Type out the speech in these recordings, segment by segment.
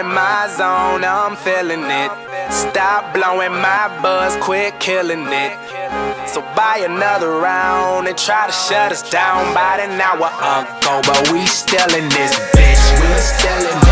in my zone, I'm feeling it. Stop blowing my buzz, quit killing it. So buy another round and try to shut us down by an hour ago. But we still in this bitch. We still in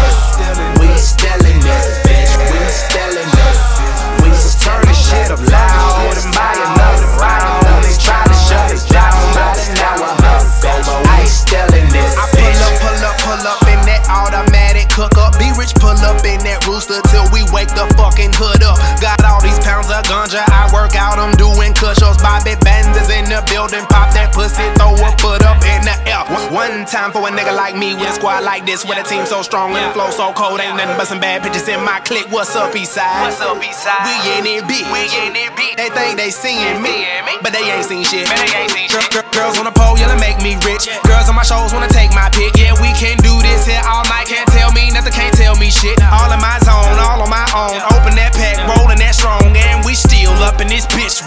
rooster till we wake the fucking hood up. Got all these pounds of ganja, I work out, I'm doing cushions. Bobby Banders in the building, pop that pussy, throw a foot up in the air. One time for a nigga like me with a squad like this, with a team so strong and the flow so cold, ain't nothing but some bad bitches in my clique. What's up, Eastside? What's up, Eastside? We in it big. We in it big. They think they seeing me, but they ain't seen shit. Man, they ain't seen shit. girl- girls on the pole, yelling make me rich. Girls on my shows wanna take my pick. Yeah, we can do this here all night. Can't tell me nothing, can't tell me shit. All in my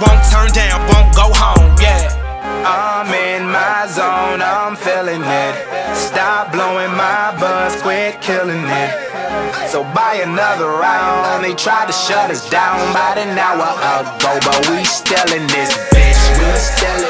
Won't turn down, won't go home. Yeah. I'm in my zone, I'm feeling it. Stop blowing my buzz, quit killing it. So buy another round. They tried to shut us down about an hour ago, but we still in this bitch. We still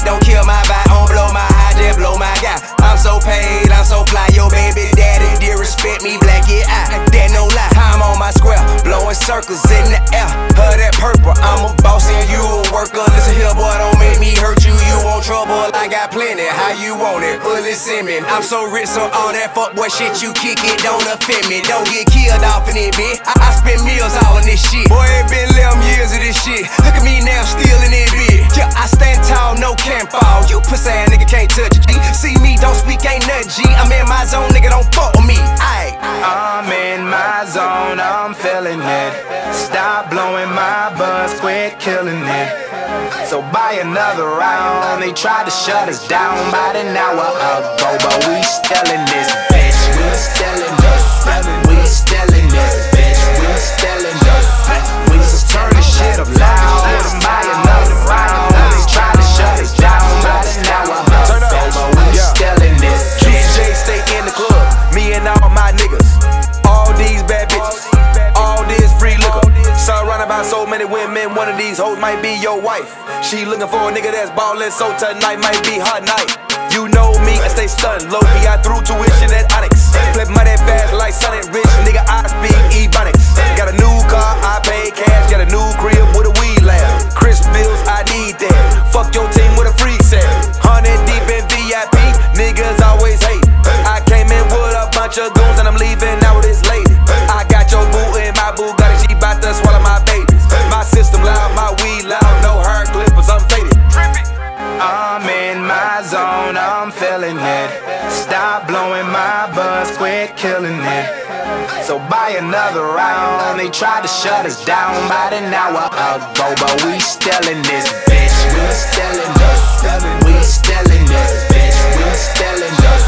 don't kill my vibe. Don't blow my high, just blow my guy. I'm so paid, I'm so fly. Your baby daddy did respect me, black yeah, I. That no lie. I'm on my square, blowing circles in the air. Her that purple, I'm a boss and you a worker. Listen here, boy, don't make me hurt you. You want trouble, I got plenty. How you want it? Fully semen. I'm so rich, so all that fuck boy shit you kick it don't offend me. Don't get killed off in it, bitch. I, I spend meals all on this shit. Boy, it been 11 years of this shit. Look at me now, still in my zone, nigga, don't fuck with me. Aight. I'm in my zone, I'm feeling it. Stop blowing my buzz, quit killing it. So buy another round. They tried to shut us down about an hour ago, but we still in of these hoes might be your wife. She looking for a nigga that's ballin', so tonight might be her night. You know me, I stay stunned. Low key, I threw tuition at Onyx. Flip money fast like Sonic Rich, nigga, I speak Ebonics. Got a new car, I pay cash. Got a new crib with a weed lab. Chris bills, I need that. Fuck your team with a free set. Hundred deep in VIP, niggas always hate. I came in with a bunch of goons and I'm leaving my buzz, quit killing it. So buy another round. They tried to shut us down about an hour ago, but we still in this bitch. We still in this. We still in this bitch. We still in this.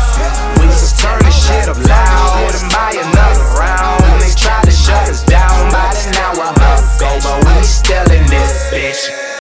We just turn this shit up loud and buy another round. They tried to shut us down about an hour ago, but we still in this bitch.